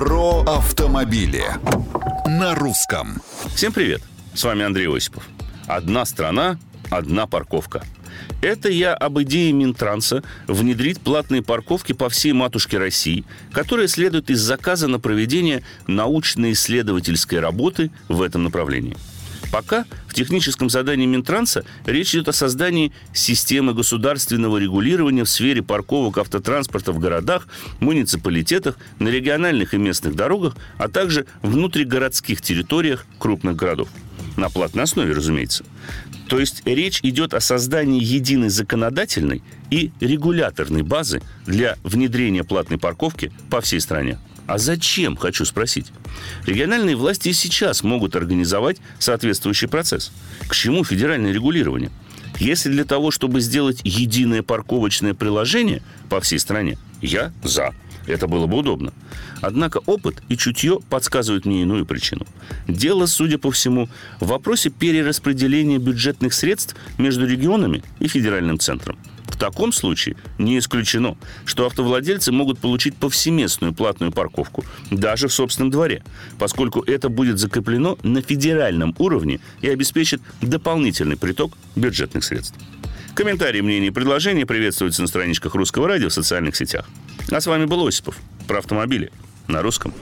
Про автомобили на русском. Всем привет! С вами Андрей Осипов. Одна страна, одна парковка. Это я об идее Минтранса внедрить платные парковки по всей матушке России, которые следуют из заказа на проведение научно-исследовательской работы в этом направлении – Пока техническом задании Минтранса речь идет о создании системы государственного регулирования в сфере парковок автотранспорта в городах, муниципалитетах, на региональных и местных дорогах, а также внутригородских территориях крупных городов. На платной основе, разумеется. То есть речь идет о создании единой законодательной и регуляторной базы для внедрения платной парковки по всей стране. А зачем, хочу спросить? Региональные власти и сейчас могут организовать соответствующий процесс. К чему федеральное регулирование? Если для того, чтобы сделать единое парковочное приложение по всей стране, я за. Это было бы удобно. Однако опыт и чутье подсказывают мне иную причину. Дело, судя по всему, в вопросе перераспределения бюджетных средств между регионами и федеральным центром таком случае не исключено, что автовладельцы могут получить повсеместную платную парковку даже в собственном дворе, поскольку это будет закреплено на федеральном уровне и обеспечит дополнительный приток бюджетных средств. Комментарии, мнения и предложения приветствуются на страничках Русского радио в социальных сетях. А с вами был Осипов про автомобили на русском.